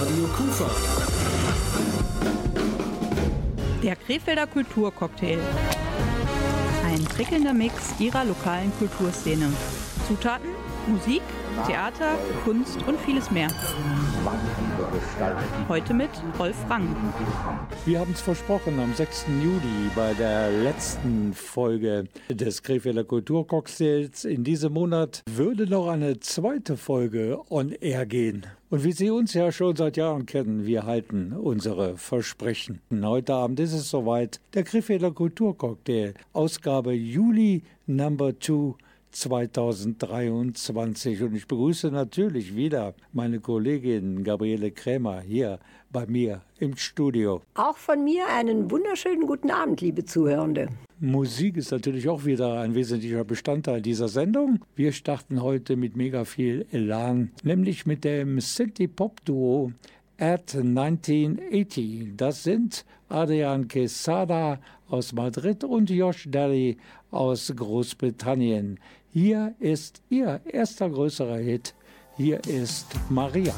Radio Kufa. Der Krefelder Kulturcocktail. Ein prickelnder Mix ihrer lokalen Kulturszene. Zutaten, Musik, Theater, Kunst und vieles mehr. Heute mit Rolf Rang. Wir haben es versprochen, am 6. Juli bei der letzten Folge des Krefelder Kulturcocktails in diesem Monat würde noch eine zweite Folge on air gehen. Und wie Sie uns ja schon seit Jahren kennen, wir halten unsere Versprechen. Heute Abend ist es soweit. Der Krefelder Kulturcocktail, Ausgabe Juli Number 2 2023. Und ich begrüße natürlich wieder meine Kollegin Gabriele Krämer hier bei mir im Studio. Auch von mir einen wunderschönen guten Abend, liebe Zuhörende. Musik ist natürlich auch wieder ein wesentlicher Bestandteil dieser Sendung. Wir starten heute mit mega viel Elan, nämlich mit dem City-Pop-Duo at 1980. Das sind Adrian Quesada aus Madrid und Josh Daly aus Großbritannien. Hier ist ihr erster größerer Hit. Hier ist Maria.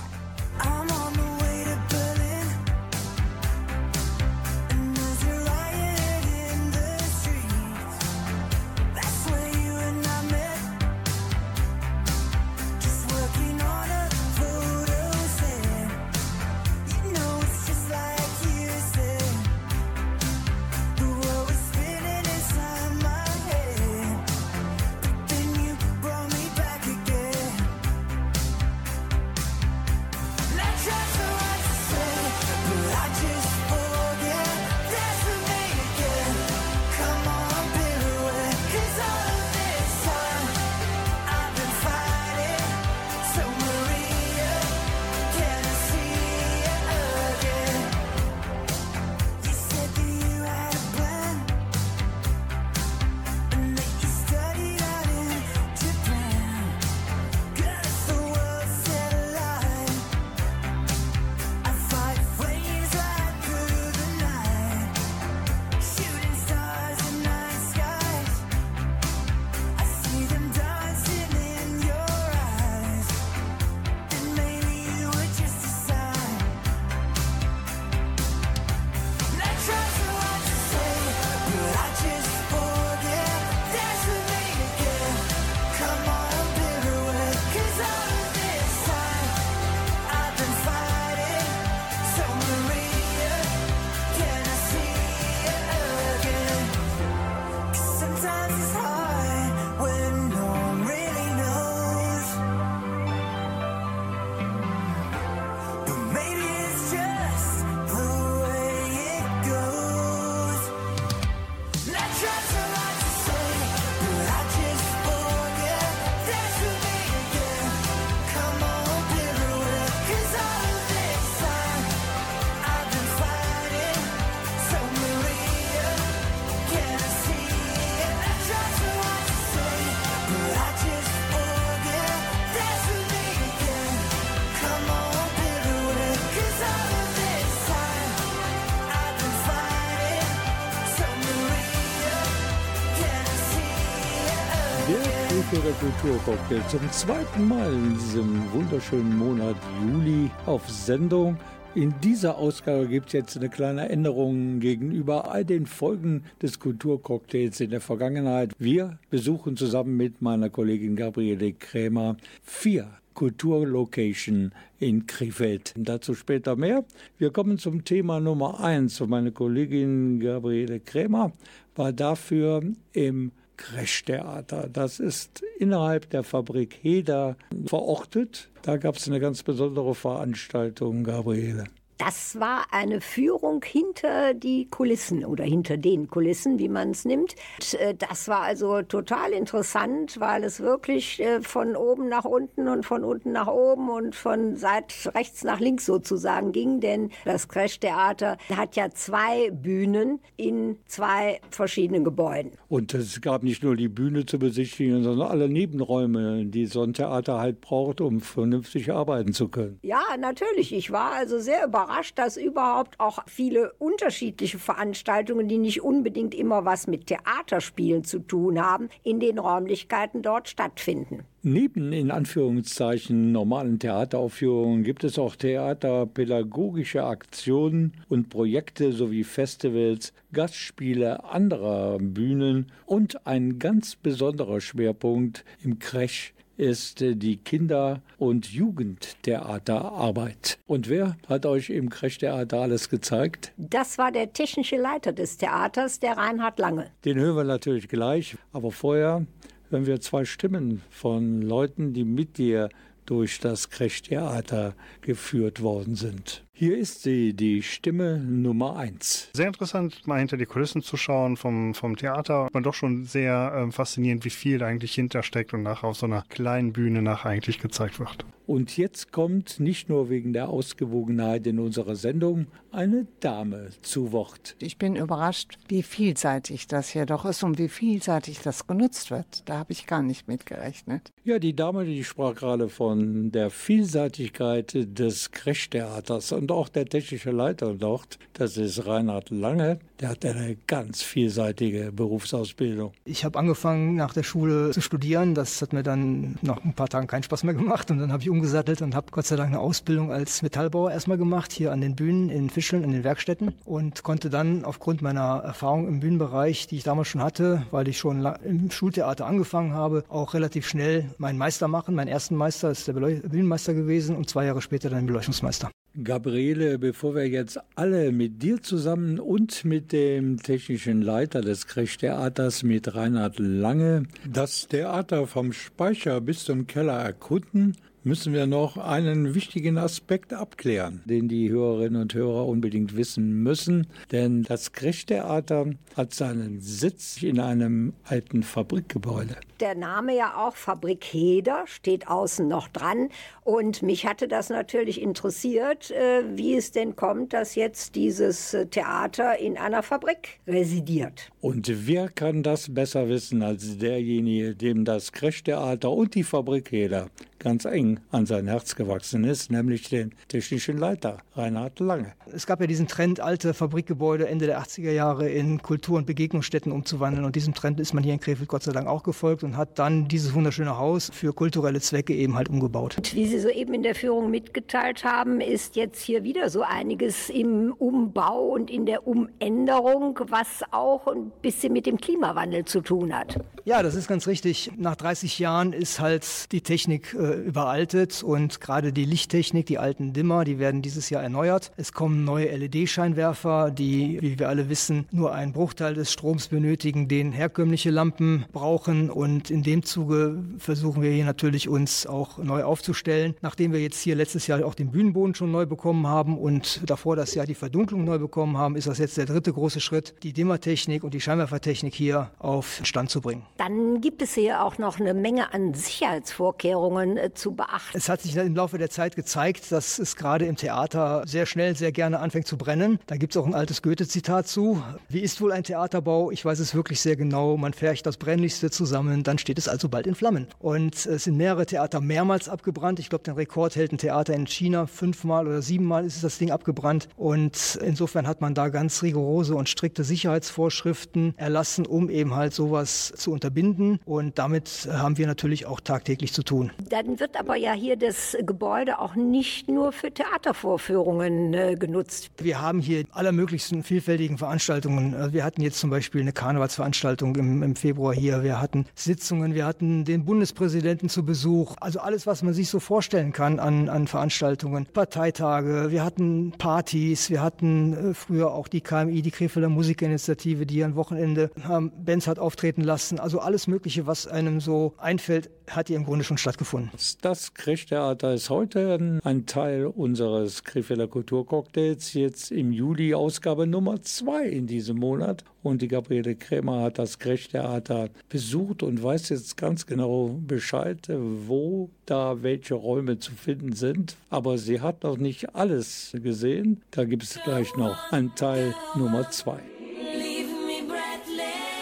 Der Kulturcocktail zum zweiten Mal in diesem wunderschönen Monat Juli auf Sendung. In dieser Ausgabe gibt es jetzt eine kleine Änderung gegenüber all den Folgen des Kulturcocktails in der Vergangenheit. Wir besuchen zusammen mit meiner Kollegin Gabriele Krämer vier Kulturlocation in Krefeld. Dazu später mehr. Wir kommen zum Thema Nummer eins. Meine Kollegin Gabriele Krämer war dafür im Crash-Theater. Das ist innerhalb der Fabrik Heder verortet. Da gab es eine ganz besondere Veranstaltung, Gabriele. Das war eine Führung hinter die Kulissen oder hinter den Kulissen, wie man es nimmt. Äh, das war also total interessant, weil es wirklich äh, von oben nach unten und von unten nach oben und von seit rechts nach links sozusagen ging. Denn das Crash-Theater hat ja zwei Bühnen in zwei verschiedenen Gebäuden. Und es gab nicht nur die Bühne zu besichtigen, sondern alle Nebenräume, die so ein Theater halt braucht, um vernünftig arbeiten zu können. Ja, natürlich. Ich war also sehr überrascht überrascht, dass überhaupt auch viele unterschiedliche Veranstaltungen, die nicht unbedingt immer was mit Theaterspielen zu tun haben, in den Räumlichkeiten dort stattfinden. Neben in Anführungszeichen normalen Theateraufführungen gibt es auch theaterpädagogische Aktionen und Projekte sowie Festivals, Gastspiele anderer Bühnen und ein ganz besonderer Schwerpunkt im Crash ist die Kinder- und Jugendtheaterarbeit. Und wer hat euch im Crash-Theater alles gezeigt? Das war der technische Leiter des Theaters, der Reinhard Lange. Den hören wir natürlich gleich, aber vorher hören wir zwei Stimmen von Leuten, die mit dir durch das Crash-Theater geführt worden sind. Hier ist sie, die Stimme Nummer eins. Sehr interessant, mal hinter die Kulissen zu schauen vom, vom Theater. Man doch schon sehr äh, faszinierend, wie viel da eigentlich hintersteckt und nachher auf so einer kleinen Bühne nachher eigentlich gezeigt wird. Und jetzt kommt nicht nur wegen der Ausgewogenheit in unserer Sendung eine Dame zu Wort. Ich bin überrascht, wie vielseitig das hier doch ist und wie vielseitig das genutzt wird. Da habe ich gar nicht mit gerechnet. Ja, die Dame, die sprach gerade von der Vielseitigkeit des Crash-Theaters und auch der technische Leiter dort, das ist Reinhard Lange, der hat eine ganz vielseitige Berufsausbildung. Ich habe angefangen nach der Schule zu studieren. Das hat mir dann nach ein paar Tagen keinen Spaß mehr gemacht und dann habe ich umgesattelt und habe Gott sei Dank eine Ausbildung als Metallbauer erstmal gemacht, hier an den Bühnen in Fischeln, in den Werkstätten und konnte dann aufgrund meiner Erfahrung im Bühnenbereich, die ich damals schon hatte, weil ich schon im Schultheater angefangen habe, auch relativ schnell meinen Meister machen. Mein ersten Meister ist der Bühnenmeister gewesen und zwei Jahre später dann Beleuchtungsmeister. Gabriele, bevor wir jetzt alle mit dir zusammen und mit dem technischen Leiter des Krech-Theaters, mit Reinhard Lange, das Theater vom Speicher bis zum Keller erkunden, müssen wir noch einen wichtigen Aspekt abklären, den die Hörerinnen und Hörer unbedingt wissen müssen. Denn das Krech-Theater hat seinen Sitz in einem alten Fabrikgebäude. Der Name ja auch Fabrik Heder steht außen noch dran. Und mich hatte das natürlich interessiert, äh, wie es denn kommt, dass jetzt dieses äh, Theater in einer Fabrik residiert. Und wer kann das besser wissen als derjenige, dem das Krech-Theater und die Fabrik Heder ganz eng an sein Herz gewachsen ist, nämlich den technischen Leiter Reinhard Lange. Es gab ja diesen Trend, alte Fabrikgebäude Ende der 80er Jahre in Kultur- und Begegnungsstätten umzuwandeln. Und diesem Trend ist man hier in Krefeld Gott sei Dank auch gefolgt und hat dann dieses wunderschöne Haus für kulturelle Zwecke eben halt umgebaut. Und wie Sie soeben in der Führung mitgeteilt haben, ist jetzt hier wieder so einiges im Umbau und in der Umänderung, was auch ein bisschen mit dem Klimawandel zu tun hat. Ja, das ist ganz richtig. Nach 30 Jahren ist halt die Technik äh, überaltet und gerade die Lichttechnik, die alten Dimmer, die werden dieses Jahr erneuert. Es kommen neue LED-Scheinwerfer, die, wie wir alle wissen, nur einen Bruchteil des Stroms benötigen, den herkömmliche Lampen brauchen. Und in dem Zuge versuchen wir hier natürlich uns auch neu aufzustellen. Nachdem wir jetzt hier letztes Jahr auch den Bühnenboden schon neu bekommen haben und davor das Jahr die Verdunklung neu bekommen haben, ist das jetzt der dritte große Schritt, die Dimmertechnik und die Scheinwerfertechnik hier auf Stand zu bringen. Dann gibt es hier auch noch eine Menge an Sicherheitsvorkehrungen äh, zu beachten. Es hat sich im Laufe der Zeit gezeigt, dass es gerade im Theater sehr schnell, sehr gerne anfängt zu brennen. Da gibt es auch ein altes Goethe-Zitat zu. Wie ist wohl ein Theaterbau? Ich weiß es wirklich sehr genau. Man färcht das Brennlichste zusammen, dann steht es also bald in Flammen. Und es sind mehrere Theater mehrmals abgebrannt. Ich glaube, den Rekord hält ein Theater in China. Fünfmal oder siebenmal ist das Ding abgebrannt. Und insofern hat man da ganz rigorose und strikte Sicherheitsvorschriften erlassen, um eben halt sowas zu unterbinden. Und damit haben wir natürlich auch tagtäglich zu tun. Dann wird aber ja hier das Gebäude auch nicht nur für Theatervorführungen äh, genutzt. Wir haben hier allermöglichsten vielfältigen Veranstaltungen. Also wir hatten jetzt zum Beispiel eine Karnevalsveranstaltung im, im Februar hier. Wir hatten Sitzungen, wir hatten den Bundespräsidenten zu Besuch. Also alles, was man sich so vorstellen kann an, an Veranstaltungen. Parteitage, wir hatten Partys, wir hatten äh, früher auch die KMI, die Krefelder Musikerinitiative, die am Wochenende haben Bands hat auftreten lassen. Also alles Mögliche, was einem so einfällt, hat hier im Grunde schon stattgefunden. Das Krechtheater ist heute ein Teil unseres Krefelder Kulturcocktails, jetzt im Juli Ausgabe Nummer zwei in diesem Monat. Und die Gabriele Krämer hat das Krechtheater besucht und weiß jetzt ganz genau Bescheid, wo da welche Räume zu finden sind. Aber sie hat noch nicht alles gesehen. Da gibt es gleich noch einen Teil Nummer zwei.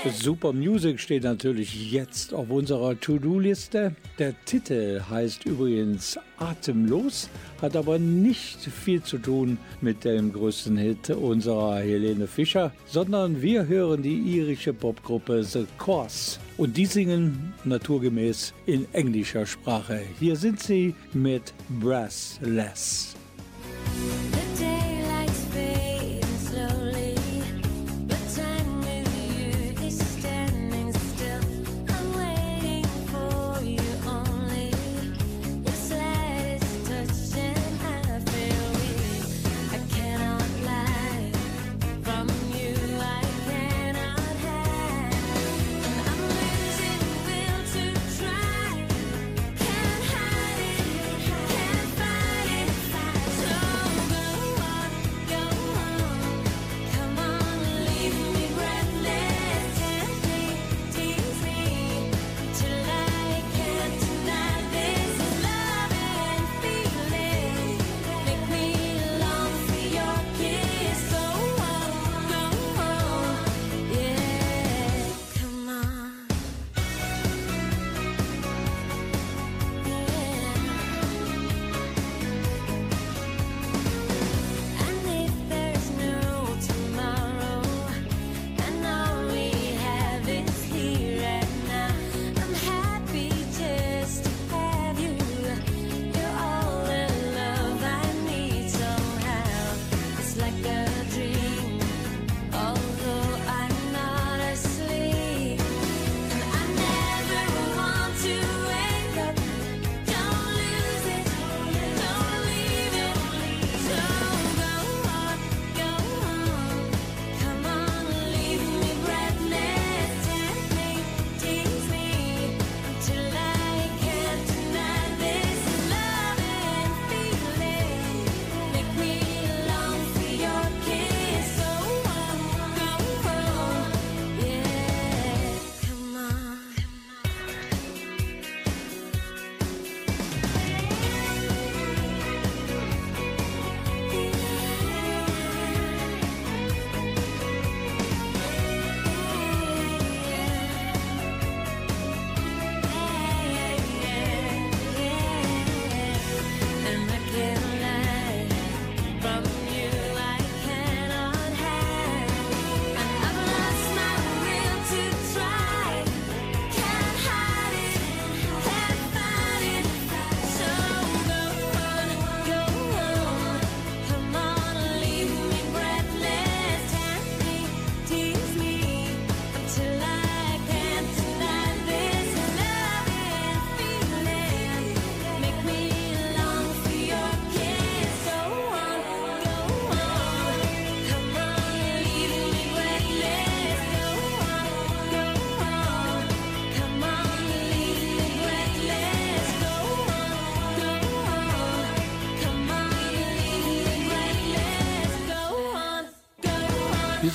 Super Music steht natürlich jetzt auf unserer To-Do-Liste. Der Titel heißt übrigens Atemlos, hat aber nicht viel zu tun mit dem größten Hit unserer Helene Fischer, sondern wir hören die irische Popgruppe The Course und die singen naturgemäß in englischer Sprache. Hier sind sie mit Brassless.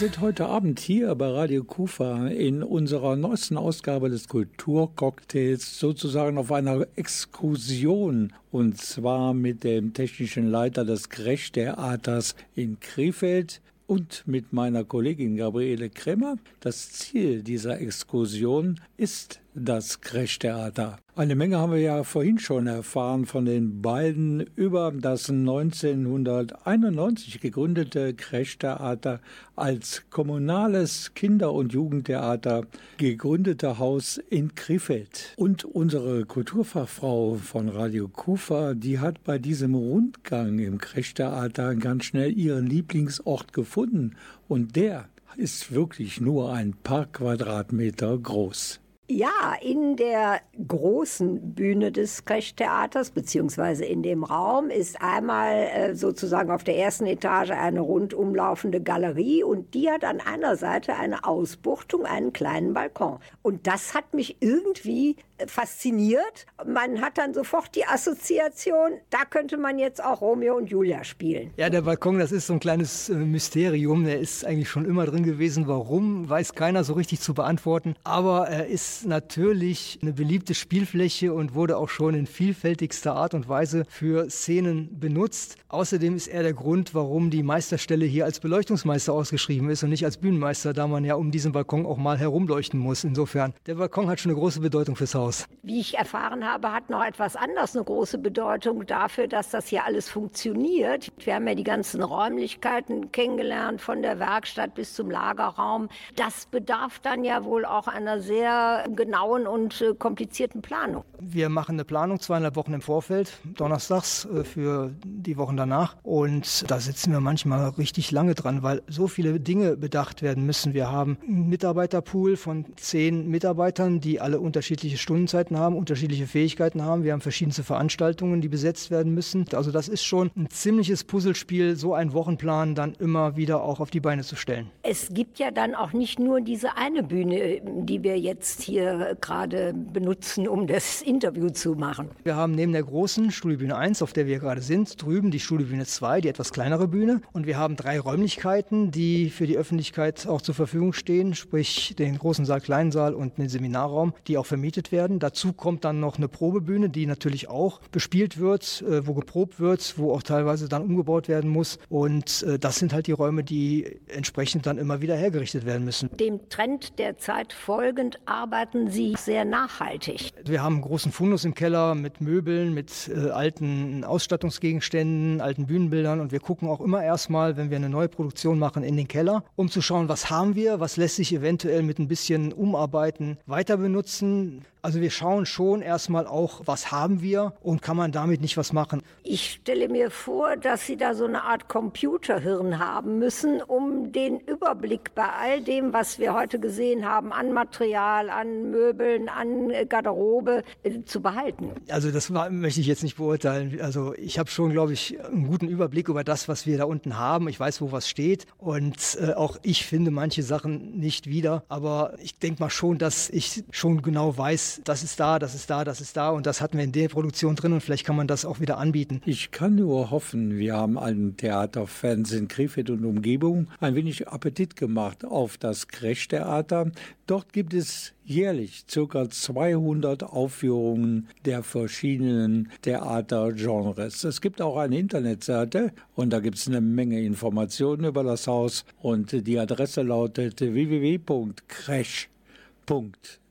Sind heute Abend hier bei Radio Kufa in unserer neuesten Ausgabe des Kulturcocktails sozusagen auf einer Exkursion und zwar mit dem technischen Leiter des Crash-Theaters in Krefeld und mit meiner Kollegin Gabriele Kremmer. Das Ziel dieser Exkursion ist das Crash-Theater. Eine Menge haben wir ja vorhin schon erfahren von den beiden über das 1991 gegründete Crash-Theater als kommunales Kinder- und Jugendtheater gegründete Haus in Krefeld. Und unsere Kulturfachfrau von Radio Kufa, die hat bei diesem Rundgang im Crash-Theater ganz schnell ihren Lieblingsort gefunden. Und der ist wirklich nur ein paar Quadratmeter groß. Ja, in der großen Bühne des Kresch-Theaters, beziehungsweise in dem Raum, ist einmal äh, sozusagen auf der ersten Etage eine rundumlaufende Galerie und die hat an einer Seite eine Ausbuchtung, einen kleinen Balkon. Und das hat mich irgendwie fasziniert, man hat dann sofort die Assoziation, da könnte man jetzt auch Romeo und Julia spielen. Ja, der Balkon, das ist so ein kleines äh, Mysterium. Der ist eigentlich schon immer drin gewesen. Warum, weiß keiner so richtig zu beantworten. Aber er ist natürlich eine beliebte Spielfläche und wurde auch schon in vielfältigster Art und Weise für Szenen benutzt. Außerdem ist er der Grund, warum die Meisterstelle hier als Beleuchtungsmeister ausgeschrieben ist und nicht als Bühnenmeister, da man ja um diesen Balkon auch mal herumleuchten muss. Insofern, der Balkon hat schon eine große Bedeutung fürs Haus. Wie ich erfahren habe, hat noch etwas anderes eine große Bedeutung dafür, dass das hier alles funktioniert. Wir haben ja die ganzen Räumlichkeiten kennengelernt, von der Werkstatt bis zum Lagerraum. Das bedarf dann ja wohl auch einer sehr genauen und äh, komplizierten Planung. Wir machen eine Planung zweieinhalb Wochen im Vorfeld, donnerstags äh, für die Wochen danach. Und da sitzen wir manchmal richtig lange dran, weil so viele Dinge bedacht werden müssen. Wir haben einen Mitarbeiterpool von zehn Mitarbeitern, die alle unterschiedliche Stundenzeiten haben, unterschiedliche Fähigkeiten haben. Wir haben verschiedenste Veranstaltungen, die besetzt werden müssen. Also das ist schon ein ziemliches Puzzlespiel, so einen Wochenplan dann immer wieder auch auf die Beine zu stellen. Es gibt ja dann auch nicht nur diese eine Bühne, die wir jetzt hier gerade benutzen, um das Interview zu machen. Wir haben neben der großen Studiobühne 1, auf der wir gerade sind, drüben die Studiobühne 2, die etwas kleinere Bühne. Und wir haben drei Räumlichkeiten, die für die Öffentlichkeit auch zur Verfügung stehen, sprich den großen Saal, kleinen Saal und den Seminarraum, die auch vermietet werden. Dazu kommt dann noch eine Probebühne, die natürlich auch bespielt wird, äh, wo geprobt wird, wo auch teilweise dann umgebaut werden muss. Und äh, das sind halt die Räume, die entsprechend dann immer wieder hergerichtet werden müssen. Dem Trend der Zeit folgend arbeiten Sie sehr nachhaltig. Wir haben einen großen Fundus im Keller mit Möbeln, mit äh, alten Ausstattungsgegenständen, alten Bühnenbildern und wir gucken auch immer erstmal, wenn wir eine neue Produktion machen, in den Keller, um zu schauen, was haben wir, was lässt sich eventuell mit ein bisschen Umarbeiten weiter benutzen. Also wir schauen schon erstmal auch, was haben wir und kann man damit nicht was machen. Ich stelle mir vor, dass Sie da so eine Art Computerhirn haben müssen, um den Überblick bei all dem, was wir heute gesehen haben, an Material, an Möbeln, an Garderobe äh, zu behalten. Also das war, möchte ich jetzt nicht beurteilen. Also ich habe schon, glaube ich, einen guten Überblick über das, was wir da unten haben. Ich weiß, wo was steht und äh, auch ich finde manche Sachen nicht wieder. Aber ich denke mal schon, dass ich schon genau weiß, das ist da, das ist da, das ist da und das hatten wir in der Produktion drin und vielleicht kann man das auch wieder anbieten. Ich kann nur hoffen, wir haben allen Theaterfans in Krefeld und Umgebung ein wenig Appetit gemacht auf das Crash-Theater. Dort gibt es jährlich ca. 200 Aufführungen der verschiedenen Theatergenres. Es gibt auch eine Internetseite und da gibt es eine Menge Informationen über das Haus und die Adresse lautet www.crash.de.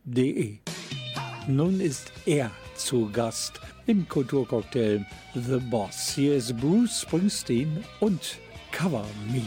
Nun ist er zu Gast im Kulturcocktail The Boss. Hier ist Bruce Springsteen und Cover Me.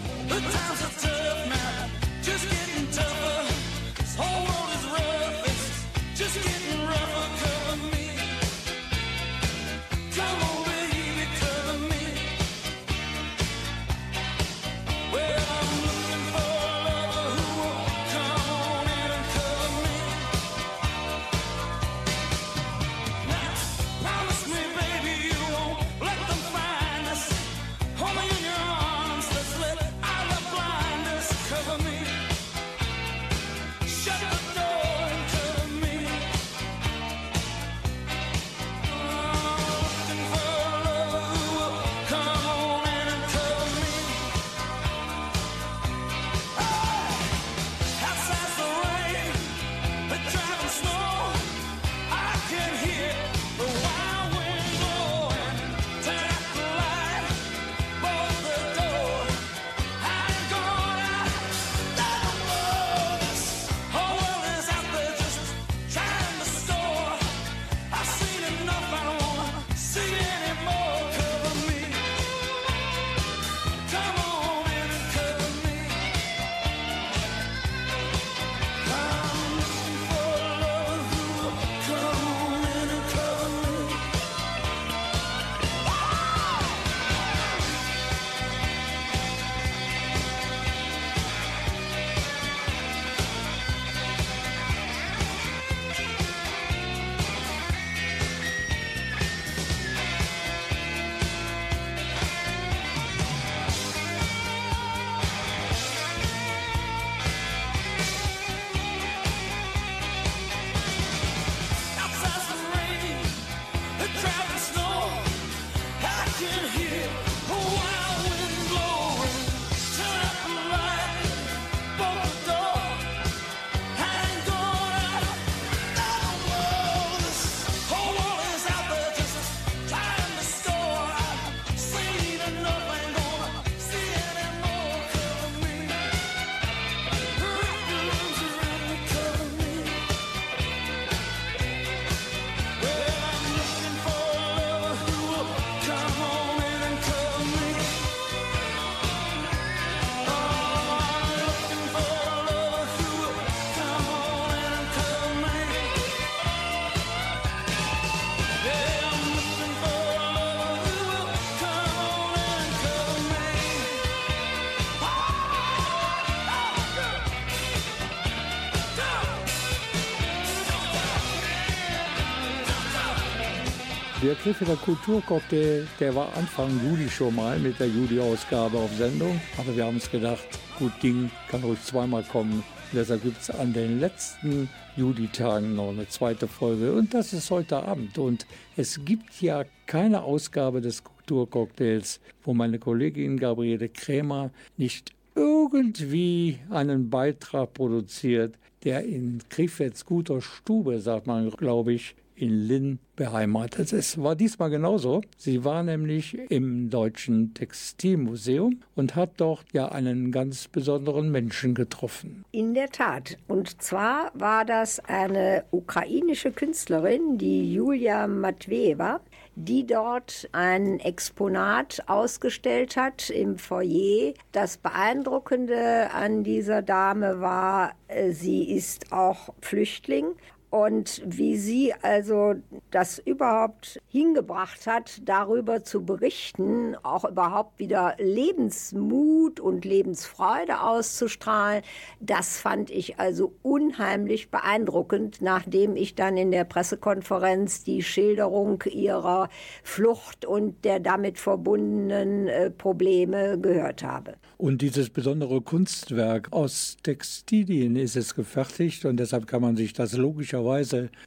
Der Krefelder Kulturcocktail, der war Anfang Juli schon mal mit der Juli-Ausgabe auf Sendung. Aber wir haben uns gedacht, gut Ding kann ruhig zweimal kommen. Deshalb gibt es an den letzten Juli-Tagen noch eine zweite Folge. Und das ist heute Abend. Und es gibt ja keine Ausgabe des Kulturcocktails, wo meine Kollegin Gabriele Krämer nicht irgendwie einen Beitrag produziert, der in Krefelds guter Stube, sagt man, glaube ich, in Linn beheimatet ist. War diesmal genauso. Sie war nämlich im Deutschen Textilmuseum und hat dort ja einen ganz besonderen Menschen getroffen. In der Tat. Und zwar war das eine ukrainische Künstlerin, die Julia Matveeva, die dort ein Exponat ausgestellt hat im Foyer. Das Beeindruckende an dieser Dame war, äh, sie ist auch Flüchtling und wie sie also das überhaupt hingebracht hat, darüber zu berichten, auch überhaupt wieder Lebensmut und Lebensfreude auszustrahlen, das fand ich also unheimlich beeindruckend, nachdem ich dann in der Pressekonferenz die Schilderung ihrer Flucht und der damit verbundenen äh, Probleme gehört habe. Und dieses besondere Kunstwerk aus Textilien ist es gefertigt und deshalb kann man sich das logischerweise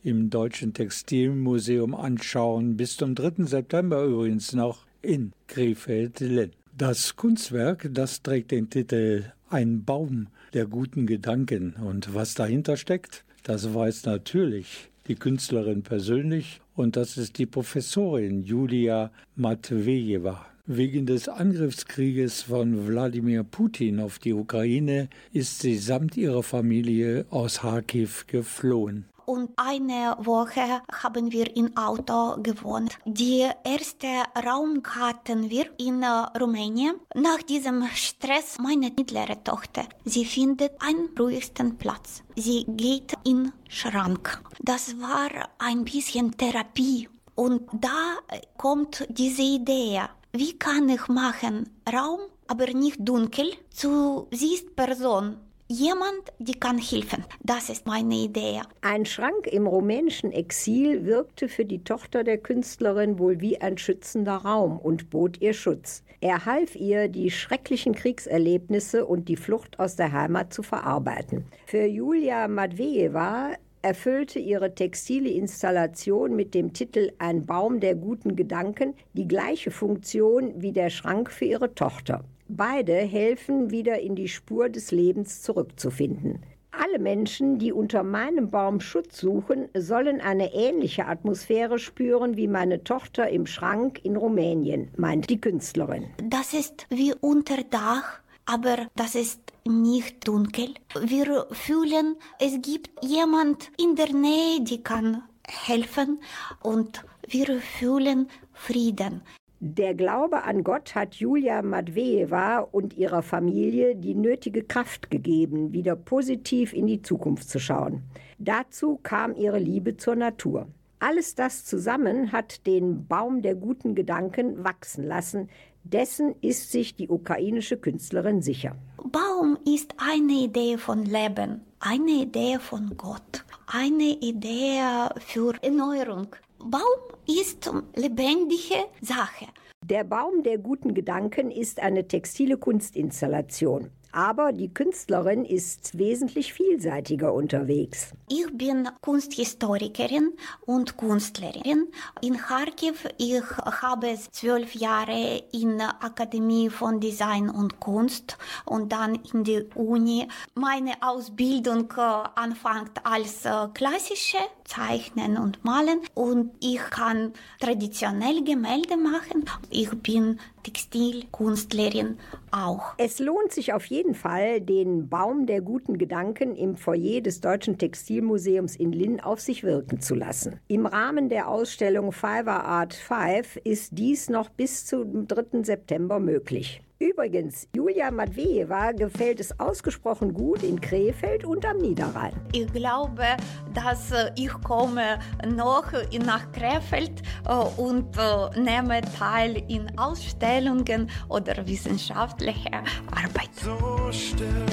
im Deutschen Textilmuseum anschauen. Bis zum 3. September übrigens noch in Krefeld-Linn. Das Kunstwerk, das trägt den Titel Ein Baum der guten Gedanken. Und was dahinter steckt, das weiß natürlich die Künstlerin persönlich und das ist die Professorin Julia Matvejewa. Wegen des Angriffskrieges von Wladimir Putin auf die Ukraine ist sie samt ihrer Familie aus Kharkiv geflohen und eine Woche haben wir im Auto gewohnt. Die erste Raum hatten wir in Rumänien. Nach diesem Stress meine mittlere Tochter, sie findet einen ruhigsten Platz. Sie geht in Schrank. Das war ein bisschen Therapie. Und da kommt diese Idee, wie kann ich machen Raum, aber nicht dunkel, zu siehst Person. Jemand, die kann helfen. Das ist meine Idee. Ein Schrank im rumänischen Exil wirkte für die Tochter der Künstlerin wohl wie ein schützender Raum und bot ihr Schutz. Er half ihr, die schrecklichen Kriegserlebnisse und die Flucht aus der Heimat zu verarbeiten. Für Julia Madvejewa erfüllte ihre textile Installation mit dem Titel Ein Baum der guten Gedanken die gleiche Funktion wie der Schrank für ihre Tochter. Beide helfen wieder in die Spur des Lebens zurückzufinden. Alle Menschen, die unter meinem Baum Schutz suchen, sollen eine ähnliche Atmosphäre spüren wie meine Tochter im Schrank in Rumänien, meint die Künstlerin. Das ist wie unter Dach, aber das ist nicht dunkel. Wir fühlen, es gibt jemand in der Nähe, die kann helfen und wir fühlen Frieden. Der Glaube an Gott hat Julia Matvejewa und ihrer Familie die nötige Kraft gegeben, wieder positiv in die Zukunft zu schauen. Dazu kam ihre Liebe zur Natur. Alles das zusammen hat den Baum der guten Gedanken wachsen lassen, dessen ist sich die ukrainische Künstlerin sicher. Baum ist eine Idee von Leben, eine Idee von Gott, eine Idee für Erneuerung. Baum ist lebendige Sache. Der Baum der guten Gedanken ist eine textile Kunstinstallation. Aber die Künstlerin ist wesentlich vielseitiger unterwegs. Ich bin Kunsthistorikerin und Künstlerin. In Kharkiv ich habe zwölf Jahre in der Akademie von Design und Kunst und dann in der Uni. Meine Ausbildung äh, anfängt als äh, klassische Zeichnen und Malen und ich kann traditionell Gemälde machen. Ich bin Textilkünstlerin auch. Es lohnt sich auf jeden Fall, den Baum der guten Gedanken im Foyer des Deutschen Textilmuseums in Linn auf sich wirken zu lassen. Im Rahmen der Ausstellung Fiverr Art 5 ist dies noch bis zum 3. September möglich. Übrigens, Julia Matvejewa gefällt es ausgesprochen gut in Krefeld und am Niederrhein. Ich glaube, dass äh, ich komme noch nach Krefeld äh, und äh, nehme teil in Ausstellungen oder wissenschaftliche Arbeit. So still,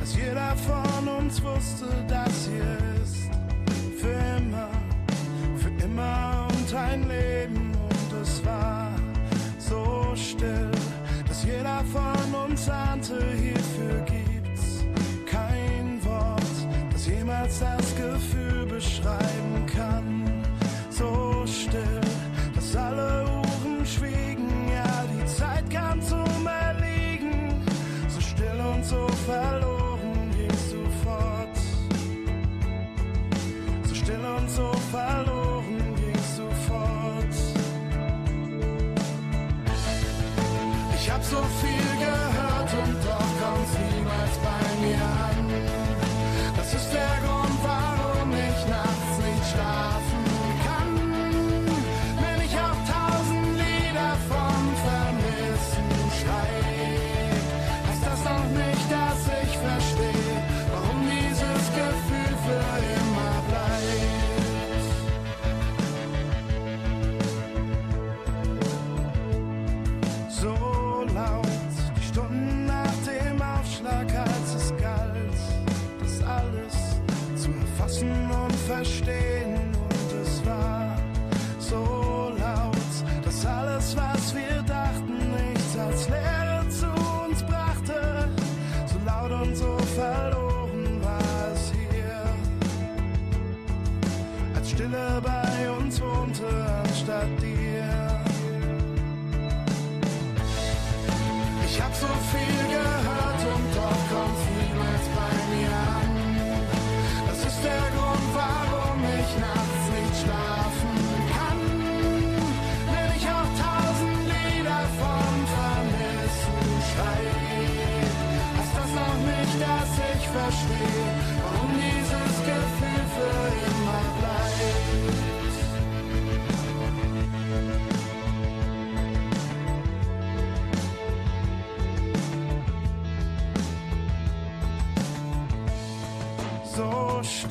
dass jeder von uns wusste, dass hier ist für immer, für immer und ein Leben und es war so still, dass jeder von uns ahnte, hierfür gibt's kein Wort, das jemals das Gefühl beschreiben kann. So still, dass alle Uhren schwiegen, ja, die Zeit kam zum Erliegen. So still und so verloren gingst du fort. So still und so verloren Stille bei uns wohnte anstatt dir. Ich hab so viel gehört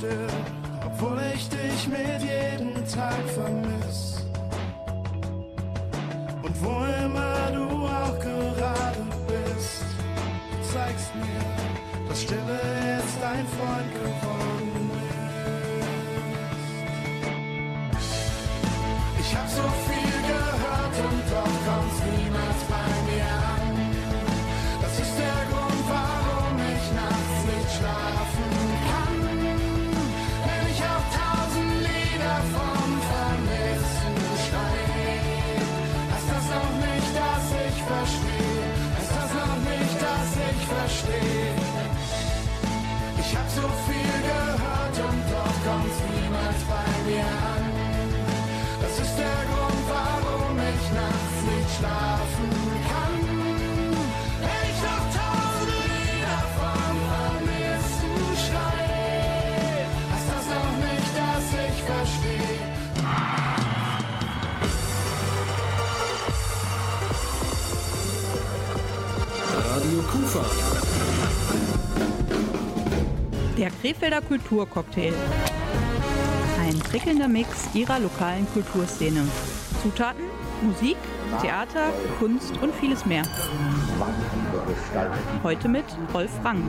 still, obwohl ich dich mit jedem Tag vermiss. Und wo immer du auch gerade bist, zeigst mir, dass Stille jetzt dein Freund geworden kommt's niemals bei mir an. Das ist der Grund, warum ich nachts nicht schlafen kann. Ich noch tausende Lieder vom Vermissen schreib, heißt das noch nicht, dass ich verstehe. Radio Kufa. Der Krefelder Kulturcocktail. Prickelnder Mix ihrer lokalen Kulturszene. Zutaten, Musik, Theater, Kunst und vieles mehr. Heute mit Rolf Rang.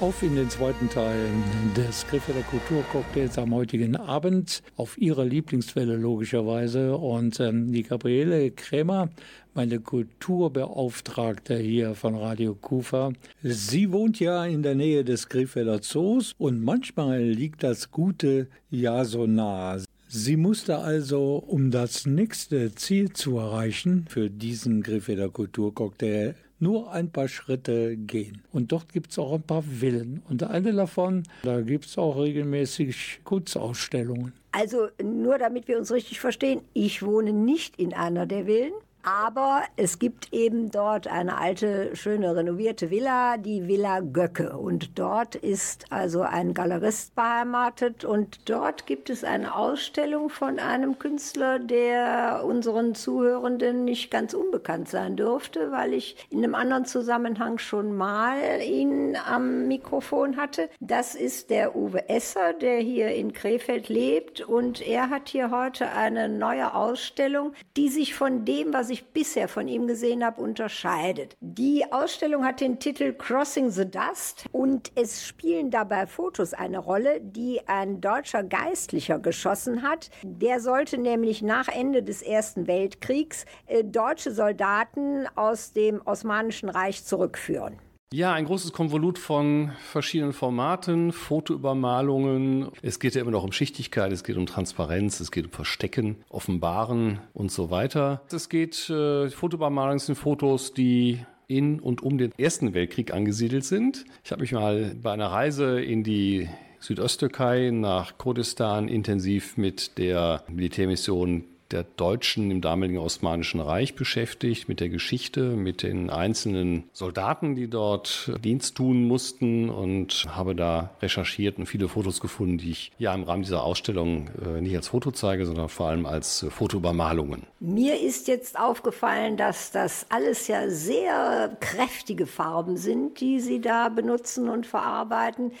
Auf in den zweiten Teil des Griffelder Kulturcocktails am heutigen Abend. Auf ihrer Lieblingswelle logischerweise. Und ähm, die Gabriele Krämer, meine Kulturbeauftragte hier von Radio Kufa. Sie wohnt ja in der Nähe des Griffelder Zoos und manchmal liegt das Gute ja so nah. Sie musste also, um das nächste Ziel zu erreichen, für diesen Griffelder Kulturcocktail nur ein paar Schritte gehen. Und dort gibt es auch ein paar Villen. Und eine davon, da gibt es auch regelmäßig Kunstausstellungen. Also nur damit wir uns richtig verstehen, ich wohne nicht in einer der Villen. Aber es gibt eben dort eine alte, schöne, renovierte Villa, die Villa Göcke. Und dort ist also ein Galerist beheimatet. Und dort gibt es eine Ausstellung von einem Künstler, der unseren Zuhörenden nicht ganz unbekannt sein dürfte, weil ich in einem anderen Zusammenhang schon mal ihn am Mikrofon hatte. Das ist der Uwe Esser, der hier in Krefeld lebt. Und er hat hier heute eine neue Ausstellung, die sich von dem, was ich ich bisher von ihm gesehen habe, unterscheidet. Die Ausstellung hat den Titel Crossing the Dust und es spielen dabei Fotos eine Rolle, die ein deutscher Geistlicher geschossen hat. Der sollte nämlich nach Ende des Ersten Weltkriegs äh, deutsche Soldaten aus dem Osmanischen Reich zurückführen. Ja, ein großes Konvolut von verschiedenen Formaten, Fotoübermalungen. Es geht ja immer noch um Schichtigkeit, es geht um Transparenz, es geht um Verstecken, Offenbaren und so weiter. Es geht, äh, Fotoübermalungen sind Fotos, die in und um den Ersten Weltkrieg angesiedelt sind. Ich habe mich mal bei einer Reise in die Südosttürkei nach Kurdistan intensiv mit der Militärmission der Deutschen im damaligen Osmanischen Reich beschäftigt, mit der Geschichte, mit den einzelnen Soldaten, die dort Dienst tun mussten und habe da recherchiert und viele Fotos gefunden, die ich ja im Rahmen dieser Ausstellung äh, nicht als Foto zeige, sondern vor allem als äh, Fotoübermalungen. Mir ist jetzt aufgefallen, dass das alles ja sehr kräftige Farben sind, die Sie da benutzen und verarbeiten.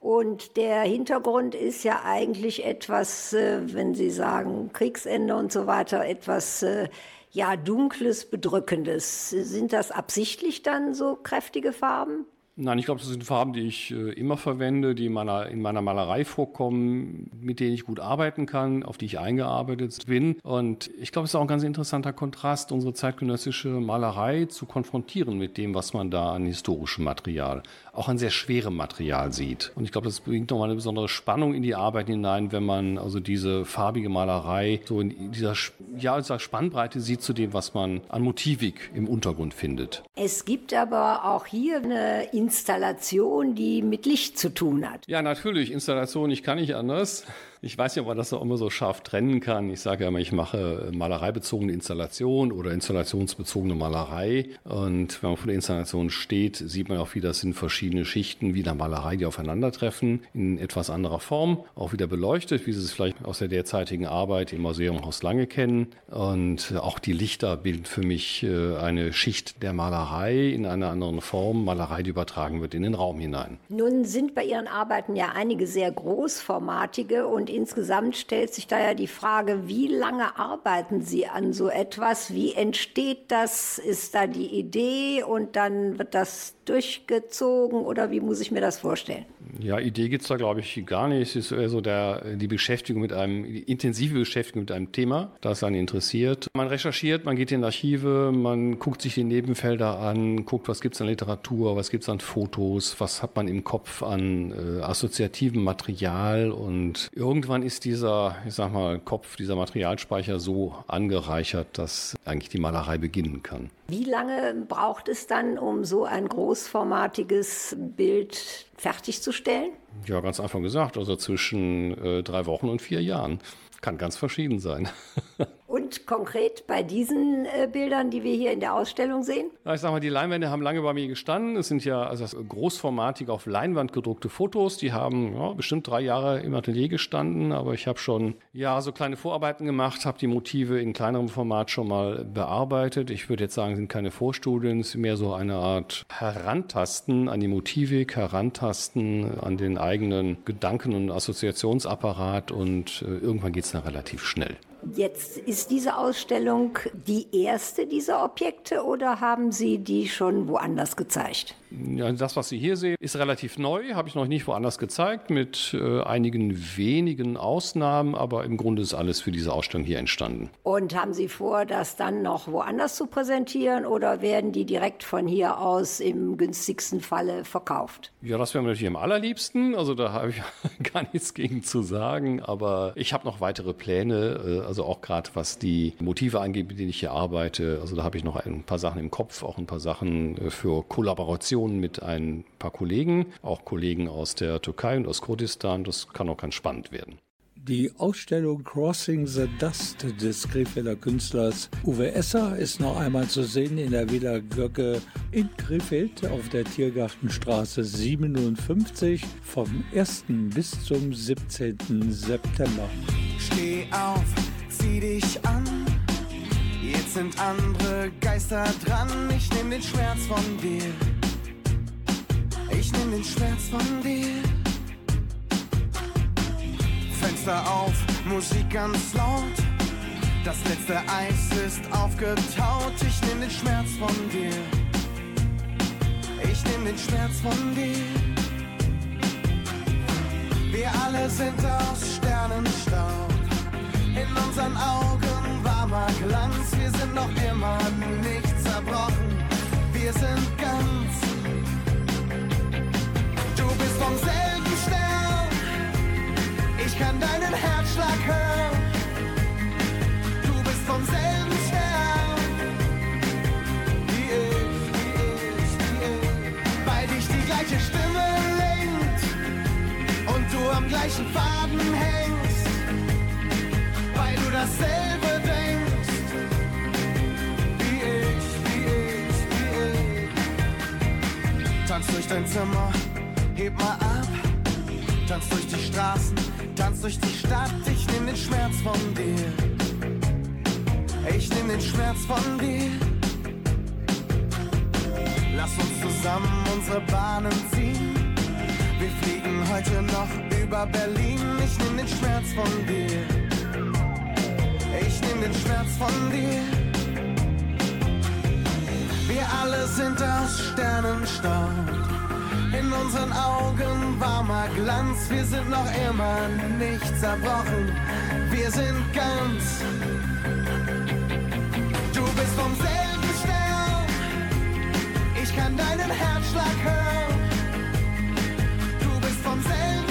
Und der Hintergrund ist ja eigentlich etwas, äh, wenn Sie sagen Kriegsende und so weiter, etwas äh, ja dunkles, bedrückendes. Sind das absichtlich dann so kräftige Farben? Nein, ich glaube, das sind Farben, die ich äh, immer verwende, die in meiner, in meiner Malerei vorkommen, mit denen ich gut arbeiten kann, auf die ich eingearbeitet bin. Und ich glaube, es ist auch ein ganz interessanter Kontrast, unsere zeitgenössische Malerei zu konfrontieren mit dem, was man da an historischem Material, auch an sehr schwerem Material sieht. Und ich glaube, das bringt nochmal eine besondere Spannung in die Arbeit hinein, wenn man also diese farbige Malerei so in dieser ja, dieser Spannbreite sieht zu dem, was man an Motivik im Untergrund findet. Es gibt aber auch hier eine Installation, die mit Licht zu tun hat. Ja, natürlich. Installation, ich kann nicht anders. Ich weiß nicht, ob man das auch immer so scharf trennen kann. Ich sage ja immer, ich mache malereibezogene Installation oder installationsbezogene Malerei. Und wenn man vor der Installation steht, sieht man auch, wie das sind verschiedene Schichten wie der Malerei, die aufeinandertreffen, in etwas anderer Form, auch wieder beleuchtet, wie Sie es vielleicht aus der derzeitigen Arbeit im Museum Haus Lange kennen. Und auch die Lichter bilden für mich äh, eine Schicht der Malerei in einer anderen Form, Malerei, die übertragen wird in den Raum hinein. Nun sind bei Ihren Arbeiten ja einige sehr großformatige und insgesamt stellt sich da ja die Frage, wie lange arbeiten Sie an so etwas? Wie entsteht das? Ist da die Idee und dann wird das durchgezogen oder wie muss ich mir das vorstellen? Ja, Idee gibt es da, glaube ich, gar nicht. Es ist eher so der, die Beschäftigung mit einem, die intensive Beschäftigung mit einem Thema, das einen interessiert. Man recherchiert, man geht in Archive, man guckt sich die Nebenfelder an, guckt, was gibt es an Literatur, was gibt es an Fotos, was hat man im Kopf an äh, assoziativem Material und irgendwann ist dieser, ich sag mal, Kopf, dieser Materialspeicher so angereichert, dass eigentlich die Malerei beginnen kann. Wie lange braucht es dann, um so ein großformatiges Bild fertigzustellen? Ja, ganz einfach gesagt, also zwischen äh, drei Wochen und vier Jahren. Kann ganz verschieden sein. Und konkret bei diesen äh, Bildern, die wir hier in der Ausstellung sehen? Ja, ich sag mal, die Leinwände haben lange bei mir gestanden. Es sind ja also großformatig auf Leinwand gedruckte Fotos. Die haben ja, bestimmt drei Jahre im Atelier gestanden. Aber ich habe schon ja so kleine Vorarbeiten gemacht, habe die Motive in kleinerem Format schon mal bearbeitet. Ich würde jetzt sagen, sind keine Vorstudien, es ist mehr so eine Art Herantasten an die Motivik, Herantasten an den eigenen Gedanken- und Assoziationsapparat. Und äh, irgendwann geht es dann relativ schnell. Jetzt ist diese Ausstellung die erste dieser Objekte oder haben Sie die schon woanders gezeigt? Ja, das, was Sie hier sehen, ist relativ neu, habe ich noch nicht woanders gezeigt, mit äh, einigen wenigen Ausnahmen, aber im Grunde ist alles für diese Ausstellung hier entstanden. Und haben Sie vor, das dann noch woanders zu präsentieren oder werden die direkt von hier aus im günstigsten Falle verkauft? Ja, das wäre natürlich am allerliebsten, also da habe ich gar nichts gegen zu sagen, aber ich habe noch weitere Pläne, äh, also auch gerade was die Motive angeht, mit denen ich hier arbeite, also da habe ich noch ein paar Sachen im Kopf, auch ein paar Sachen äh, für Kollaboration mit ein paar Kollegen, auch Kollegen aus der Türkei und aus Kurdistan. Das kann auch ganz spannend werden. Die Ausstellung Crossing the Dust des Krefelder Künstlers Uwe Esser ist noch einmal zu sehen in der Villa Göcke in Krefeld auf der Tiergartenstraße 57 vom 1. bis zum 17. September. Steh auf, zieh dich an. Jetzt sind andere Geister dran. Ich nehm den Schmerz von dir. Ich nehm den Schmerz von dir. Fenster auf, Musik ganz laut. Das letzte Eis ist aufgetaut, ich nehm den Schmerz von dir. Ich nehm den Schmerz von dir. Wir alle sind aus Sternenstaub. In unseren Augen warmer Glanz. Wir sind noch immer nicht zerbrochen. Wir sind ganz. Du bist vom selben Stern. Ich kann deinen Herzschlag hören. Du bist vom selben Stern. Wie ich, wie ich, wie ich. Weil dich die gleiche Stimme lenkt und du am gleichen Faden hängst, dasselbe denkst, wie ich, wie ich, wie ich. Tanz durch dein Zimmer, heb mal ab, tanz durch die Straßen, tanz durch die Stadt, ich nehm den Schmerz von dir. Ich nehm den Schmerz von dir. Lass uns zusammen unsere Bahnen ziehen. Wir fliegen heute noch über Berlin. Ich nehm den Schmerz von dir. Ich nehm den Schmerz von dir. Wir alle sind aus Sternenstaub. In unseren Augen warmer Glanz. Wir sind noch immer nicht zerbrochen. Wir sind ganz. Du bist vom selben Stern. Ich kann deinen Herzschlag hören. Du bist vom selben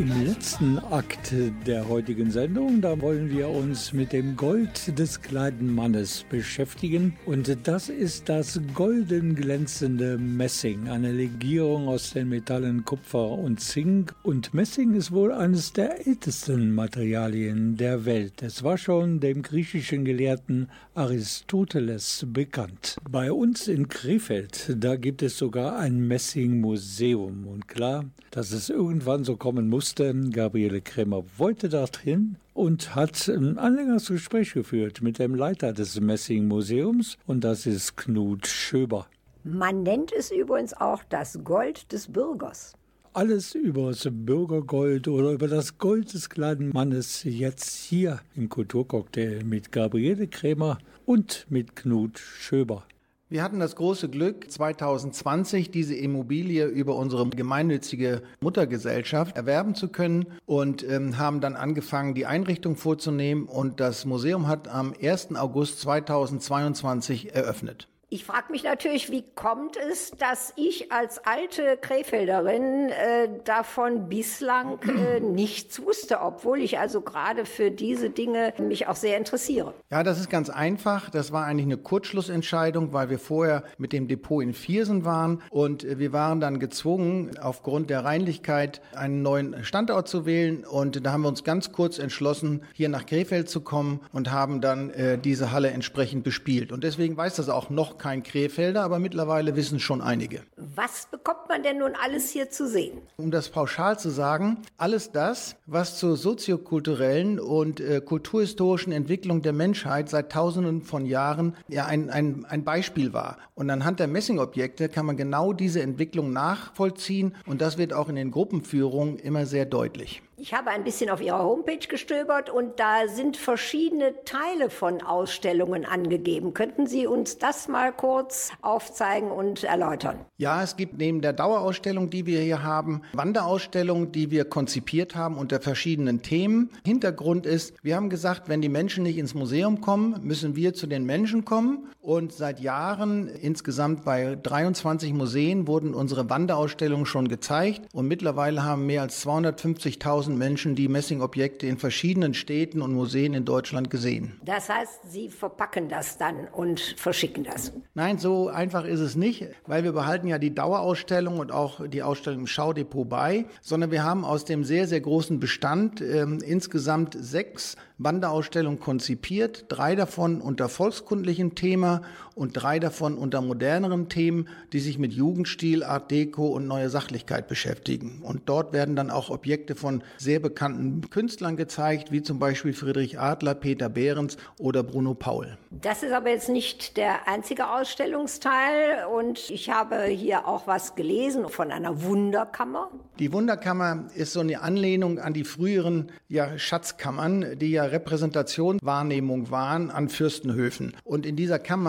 Im letzten Akt der heutigen Sendung, da wollen wir uns mit dem Gold des kleinen Mannes beschäftigen. Und das ist das golden glänzende Messing, eine Legierung aus den Metallen Kupfer und Zink. Und Messing ist wohl eines der ältesten Materialien der Welt. Es war schon dem griechischen Gelehrten Aristoteles bekannt. Bei uns in Krefeld, da gibt es sogar ein Messingmuseum. Und klar, dass es irgendwann so kommen musste, Gabriele Krämer wollte dorthin und hat ein längeres Gespräch geführt mit dem Leiter des Messingmuseums und das ist Knut Schöber. Man nennt es übrigens auch das Gold des Bürgers. Alles über das Bürgergold oder über das Gold des kleinen Mannes jetzt hier im Kulturcocktail mit Gabriele Krämer und mit Knut Schöber. Wir hatten das große Glück, 2020 diese Immobilie über unsere gemeinnützige Muttergesellschaft erwerben zu können und ähm, haben dann angefangen, die Einrichtung vorzunehmen. Und das Museum hat am 1. August 2022 eröffnet. Ich frage mich natürlich, wie kommt es, dass ich als alte Krefelderin äh, davon bislang äh, nichts wusste, obwohl ich also gerade für diese Dinge mich auch sehr interessiere. Ja, das ist ganz einfach. Das war eigentlich eine Kurzschlussentscheidung, weil wir vorher mit dem Depot in Viersen waren und äh, wir waren dann gezwungen, aufgrund der Reinlichkeit einen neuen Standort zu wählen. Und da haben wir uns ganz kurz entschlossen, hier nach Krefeld zu kommen und haben dann äh, diese Halle entsprechend bespielt. Und deswegen weiß das auch noch kein Krefelder, aber mittlerweile wissen schon einige. Was bekommt man denn nun alles hier zu sehen? Um das pauschal zu sagen, alles das, was zur soziokulturellen und äh, kulturhistorischen Entwicklung der Menschheit seit Tausenden von Jahren ja ein, ein, ein Beispiel war. Und anhand der Messingobjekte kann man genau diese Entwicklung nachvollziehen und das wird auch in den Gruppenführungen immer sehr deutlich. Ich habe ein bisschen auf Ihrer Homepage gestöbert und da sind verschiedene Teile von Ausstellungen angegeben. Könnten Sie uns das mal kurz aufzeigen und erläutern? Ja, es gibt neben der Dauerausstellung, die wir hier haben, Wanderausstellungen, die wir konzipiert haben unter verschiedenen Themen. Hintergrund ist, wir haben gesagt, wenn die Menschen nicht ins Museum kommen, müssen wir zu den Menschen kommen. Und seit Jahren, insgesamt bei 23 Museen, wurden unsere Wanderausstellungen schon gezeigt. Und mittlerweile haben mehr als 250.000 Menschen die Messingobjekte in verschiedenen Städten und Museen in Deutschland gesehen. Das heißt, Sie verpacken das dann und verschicken das. Nein, so einfach ist es nicht, weil wir behalten ja die Dauerausstellung und auch die Ausstellung im Schaudepot bei, sondern wir haben aus dem sehr, sehr großen Bestand ähm, insgesamt sechs Wanderausstellungen konzipiert, drei davon unter volkskundlichem Thema Thema und drei davon unter moderneren Themen, die sich mit Jugendstil, Art Deco und neue Sachlichkeit beschäftigen. Und dort werden dann auch Objekte von sehr bekannten Künstlern gezeigt, wie zum Beispiel Friedrich Adler, Peter Behrens oder Bruno Paul. Das ist aber jetzt nicht der einzige Ausstellungsteil und ich habe hier auch was gelesen von einer Wunderkammer. Die Wunderkammer ist so eine Anlehnung an die früheren ja, Schatzkammern, die ja Repräsentationswahrnehmung waren an Fürstenhöfen. Und in dieser Kammer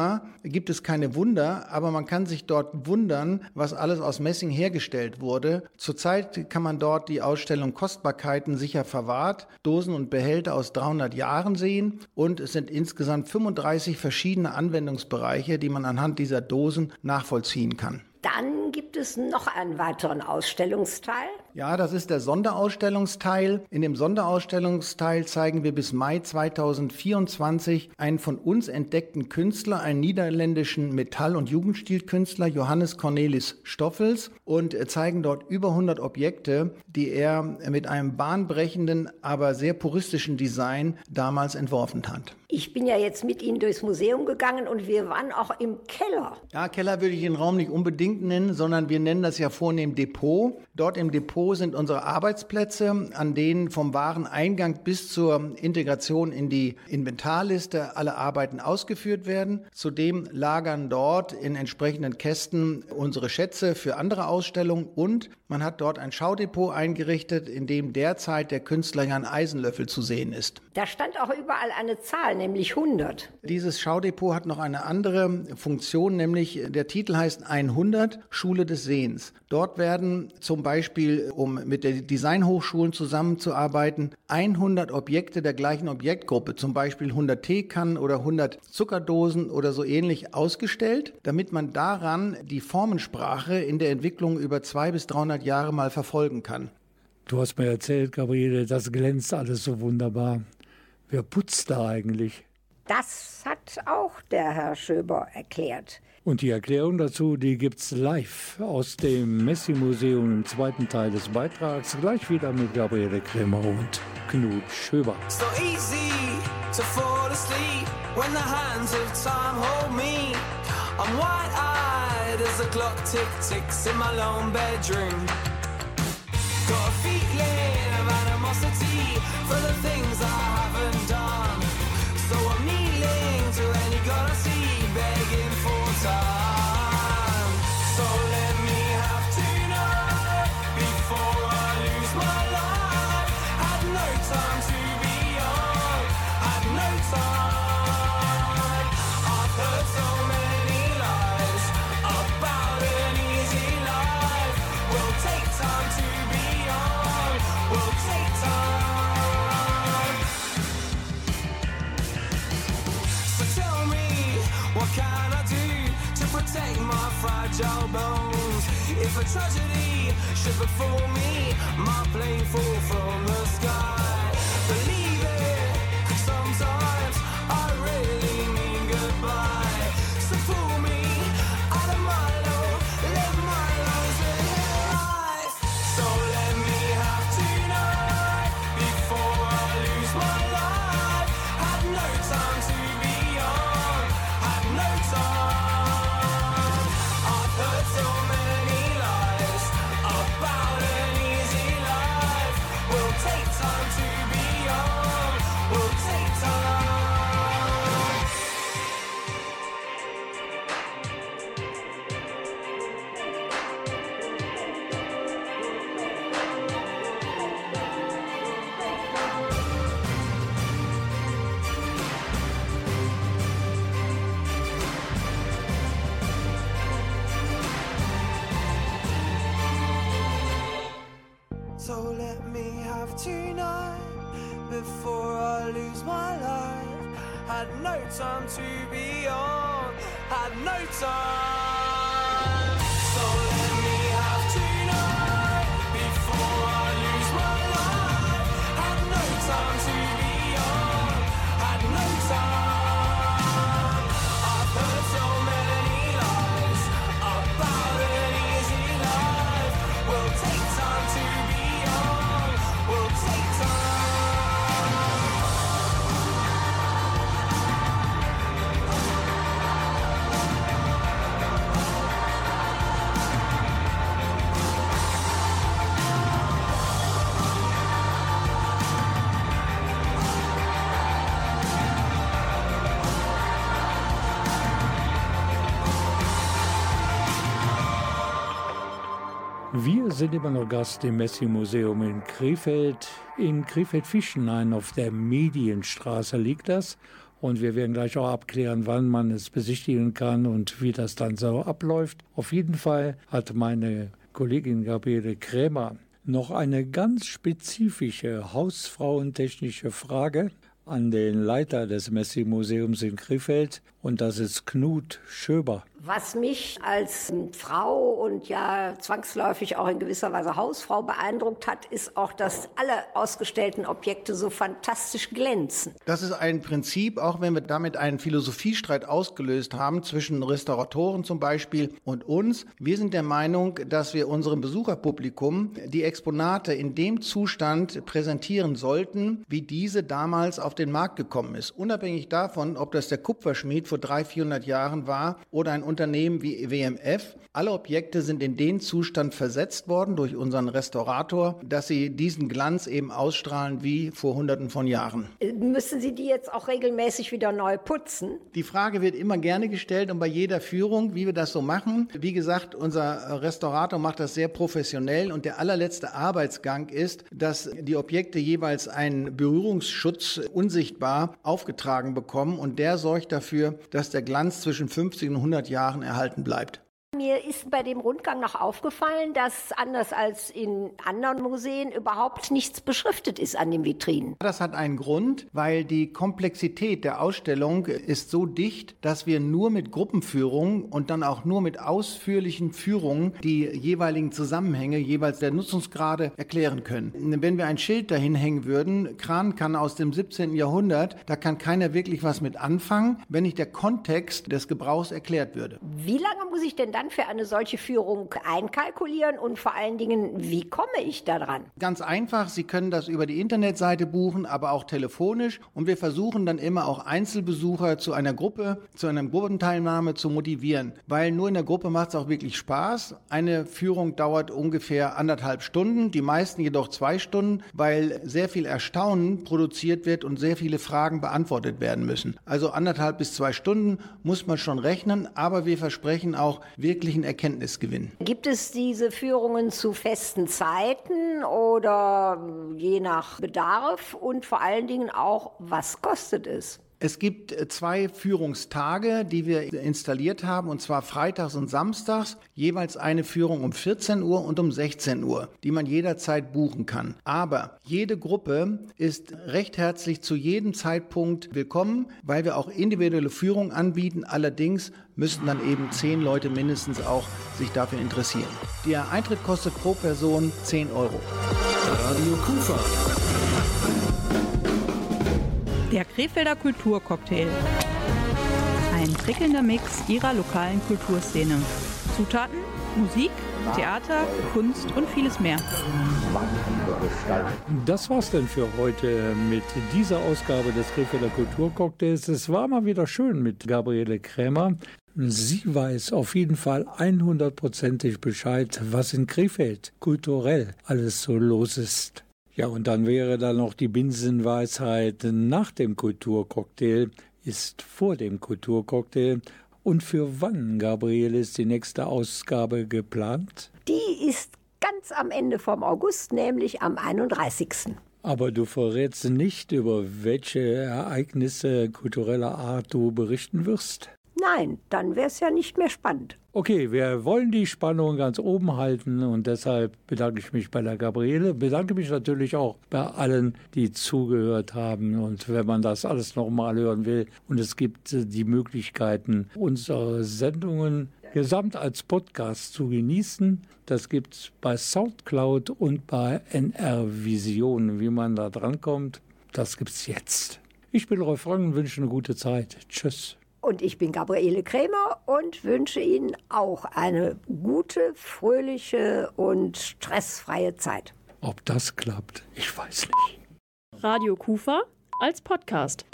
gibt es keine Wunder, aber man kann sich dort wundern, was alles aus Messing hergestellt wurde. Zurzeit kann man dort die Ausstellung Kostbarkeiten sicher verwahrt, Dosen und Behälter aus 300 Jahren sehen und es sind insgesamt 35 verschiedene Anwendungsbereiche, die man anhand dieser Dosen nachvollziehen kann. Dann gibt es noch einen weiteren Ausstellungsteil. Ja, das ist der Sonderausstellungsteil. In dem Sonderausstellungsteil zeigen wir bis Mai 2024 einen von uns entdeckten Künstler, einen niederländischen Metall- und Jugendstilkünstler, Johannes Cornelis Stoffels, und zeigen dort über 100 Objekte, die er mit einem bahnbrechenden, aber sehr puristischen Design damals entworfen hat. Ich bin ja jetzt mit Ihnen durchs Museum gegangen und wir waren auch im Keller. Ja, Keller würde ich den Raum nicht unbedingt nennen, sondern wir nennen das ja vornehm Depot. Dort im Depot sind unsere Arbeitsplätze, an denen vom Wareneingang bis zur Integration in die Inventarliste alle Arbeiten ausgeführt werden. Zudem lagern dort in entsprechenden Kästen unsere Schätze für andere Ausstellungen und man hat dort ein Schaudepot eingerichtet, in dem derzeit der Künstler Jan Eisenlöffel zu sehen ist. Da stand auch überall eine Zahl, nämlich 100. Dieses Schaudepot hat noch eine andere Funktion, nämlich der Titel heißt 100 Schule des Sehens. Dort werden zum Beispiel, um mit den Designhochschulen zusammenzuarbeiten, 100 Objekte der gleichen Objektgruppe, zum Beispiel 100 Teekannen oder 100 Zuckerdosen oder so ähnlich ausgestellt, damit man daran die Formensprache in der Entwicklung über 200 bis 300 Jahre mal verfolgen kann. Du hast mir erzählt, Gabriele, das glänzt alles so wunderbar. Wer putzt da eigentlich? Das hat auch der Herr Schöber erklärt. Und die Erklärung dazu, die gibt's live aus dem Messi-Museum im zweiten Teil des Beitrags. Gleich wieder mit Gabriele Krämer und Knut Schöber. So easy to fall asleep when the hands of time hold me. I'm wide-eyed as the clock tick ticks in my lone bedroom. Got a feeling of animosity for the things a tragedy should befall me, my plane fall from the sky. Wir sind immer noch Gast im Messi-Museum in Krefeld. In Krefeld-Fischenhain auf der Medienstraße liegt das. Und wir werden gleich auch abklären, wann man es besichtigen kann und wie das dann so abläuft. Auf jeden Fall hat meine Kollegin Gabriele Krämer noch eine ganz spezifische hausfrauentechnische Frage an den Leiter des Messi-Museums in Krefeld. Und das ist Knut Schöber. Was mich als Frau und ja zwangsläufig auch in gewisser Weise Hausfrau beeindruckt hat, ist auch, dass alle ausgestellten Objekte so fantastisch glänzen. Das ist ein Prinzip, auch wenn wir damit einen Philosophiestreit ausgelöst haben zwischen Restauratoren zum Beispiel und uns. Wir sind der Meinung, dass wir unserem Besucherpublikum die Exponate in dem Zustand präsentieren sollten, wie diese damals auf den Markt gekommen ist. Unabhängig davon, ob das der Kupferschmied vor 300, 400 Jahren war oder ein Unternehmen wie WMF. Alle Objekte sind in den Zustand versetzt worden durch unseren Restaurator, dass sie diesen Glanz eben ausstrahlen wie vor Hunderten von Jahren. Müssen Sie die jetzt auch regelmäßig wieder neu putzen? Die Frage wird immer gerne gestellt und bei jeder Führung, wie wir das so machen. Wie gesagt, unser Restaurator macht das sehr professionell und der allerletzte Arbeitsgang ist, dass die Objekte jeweils einen Berührungsschutz unsichtbar aufgetragen bekommen und der sorgt dafür, dass der Glanz zwischen 50 und 100 Jahren erhalten bleibt. Mir ist bei dem Rundgang noch aufgefallen, dass anders als in anderen Museen überhaupt nichts beschriftet ist an den Vitrinen. Das hat einen Grund, weil die Komplexität der Ausstellung ist so dicht, dass wir nur mit Gruppenführungen und dann auch nur mit ausführlichen Führungen die jeweiligen Zusammenhänge jeweils der Nutzungsgrade erklären können. Wenn wir ein Schild dahin hängen würden, Kran kann aus dem 17. Jahrhundert, da kann keiner wirklich was mit anfangen, wenn nicht der Kontext des Gebrauchs erklärt würde. Wie lange muss ich denn da dann für eine solche Führung einkalkulieren und vor allen Dingen, wie komme ich da dran? Ganz einfach, Sie können das über die Internetseite buchen, aber auch telefonisch und wir versuchen dann immer auch Einzelbesucher zu einer Gruppe, zu einer Gruppenteilnahme zu motivieren, weil nur in der Gruppe macht es auch wirklich Spaß. Eine Führung dauert ungefähr anderthalb Stunden, die meisten jedoch zwei Stunden, weil sehr viel Erstaunen produziert wird und sehr viele Fragen beantwortet werden müssen. Also anderthalb bis zwei Stunden muss man schon rechnen, aber wir versprechen auch, wir wirklichen Erkenntnisgewinn. Gibt es diese Führungen zu festen Zeiten oder je nach Bedarf und vor allen Dingen auch, was kostet es? Es gibt äh, zwei Führungstage, die wir installiert haben, und zwar freitags und samstags, jeweils eine Führung um 14 Uhr und um 16 Uhr, die man jederzeit buchen kann. Aber jede Gruppe ist recht herzlich zu jedem Zeitpunkt willkommen, weil wir auch individuelle Führungen anbieten. Allerdings müssen dann eben zehn Leute mindestens auch sich dafür interessieren. Der Eintritt kostet pro Person 10 Euro. Radio Kufa. Der Krefelder Kulturcocktail. Ein prickelnder Mix ihrer lokalen Kulturszene. Zutaten, Musik, Theater, Kunst und vieles mehr. Das war's denn für heute mit dieser Ausgabe des Krefelder Kulturcocktails. Es war mal wieder schön mit Gabriele Krämer. Sie weiß auf jeden Fall 100%ig Bescheid, was in Krefeld kulturell alles so los ist. Ja, und dann wäre da noch die Binsenweisheit nach dem Kulturcocktail ist vor dem Kulturcocktail. Und für wann, Gabriel, ist die nächste Ausgabe geplant? Die ist ganz am Ende vom August, nämlich am 31. Aber du verrätst nicht, über welche Ereignisse kultureller Art du berichten wirst? Nein, dann wäre es ja nicht mehr spannend. Okay, wir wollen die Spannung ganz oben halten und deshalb bedanke ich mich bei der Gabriele, bedanke mich natürlich auch bei allen, die zugehört haben. Und wenn man das alles nochmal hören will und es gibt die Möglichkeiten, unsere Sendungen gesamt als Podcast zu genießen, das gibt es bei Soundcloud und bei NR Vision. Wie man da drankommt, das gibt es jetzt. Ich bin Rolf Rang und wünsche eine gute Zeit. Tschüss. Und ich bin Gabriele Krämer und wünsche Ihnen auch eine gute, fröhliche und stressfreie Zeit. Ob das klappt, ich weiß nicht. Radio Kufa als Podcast.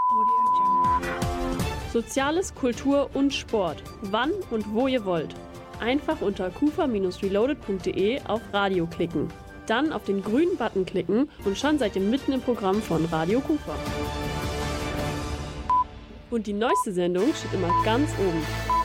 Soziales, Kultur und Sport. Wann und wo ihr wollt. Einfach unter kufa-reloaded.de auf Radio klicken. Dann auf den grünen Button klicken und schon seid ihr mitten im Programm von Radio Kufa. Und die neueste Sendung steht immer ganz oben.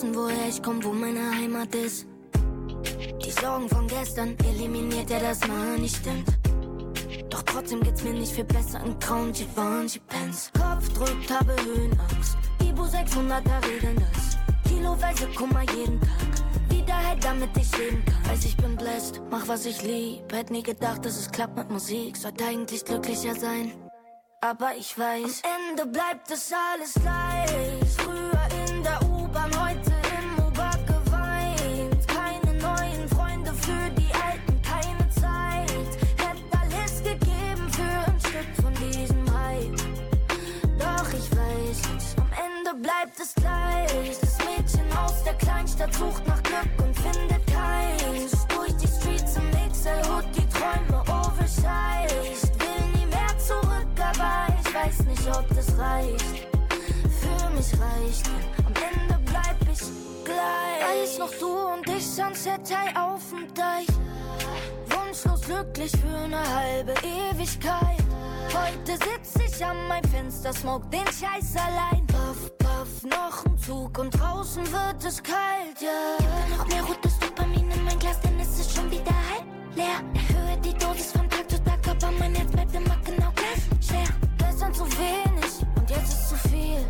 Vergessen, woher ich komm, wo meine Heimat ist. Die Sorgen von gestern eliminiert er, das mal nicht stimmt. Doch trotzdem geht's mir nicht viel besser in grauen Givenchy-Pants. Kopf drückt, habe Höhenangst. Ibu 600er regeln das. Kiloweise Kummer jeden Tag. Wiederheit, damit ich leben kann. Weiß, ich bin blessed, mach was ich lieb. Hätt nie gedacht, dass es klappt mit Musik. Sollte eigentlich glücklicher sein. Aber ich weiß, am Ende bleibt es alles gleich. Früher in der U-Bahn, Bleibt es gleich. Das Mädchen aus der Kleinstadt sucht nach Glück und findet keins. Durch die Streets im Mixelhood die Träume oversized. Will nie mehr zurück, aber ich weiß nicht, ob das reicht. Für mich reicht, am Ende bleib ich gleich. Weiß noch du und ich, Sunset High auf dem Deich. Wunschlos glücklich für eine halbe Ewigkeit. Heute sitz ich an meinem Fenster, smoke den Scheiß allein. Puff, puff, noch ein Zug und draußen wird es kalt, ja. Yeah. Noch mehr rotes Dopamin in mein Glas, denn es ist schon wieder halb leer. Erhöhe die Dosis von Tag zu Tag, aber mein Herz bleibt immer genau gleich schwer. Gestern zu wenig und jetzt ist zu viel.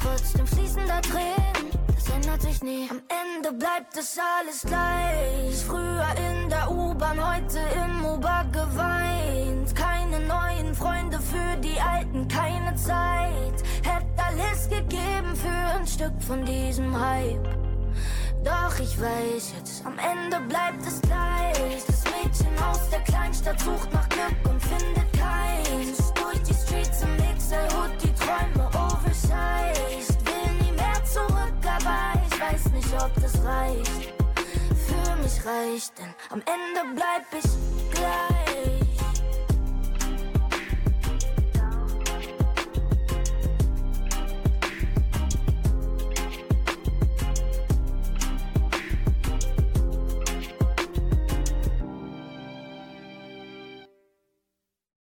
Trotzdem fließen da Tränen, das ändert sich nie. Am Ende bleibt es alles gleich. Früher in der U-Bahn, heute im U-Bahn geweint. Keine neuen Freunde für die Alten, keine Zeit. Hätte alles gegeben für ein Stück von diesem Hype. Doch ich weiß jetzt, am Ende bleibt es gleich. Das Mädchen aus der Kleinstadt sucht nach Glück und findet keins. Durch die Streets im Mixelhood die Träume oversized. Will nie mehr zurück, aber ich weiß nicht, ob das reicht. Für mich reicht, denn am Ende bleib ich gleich.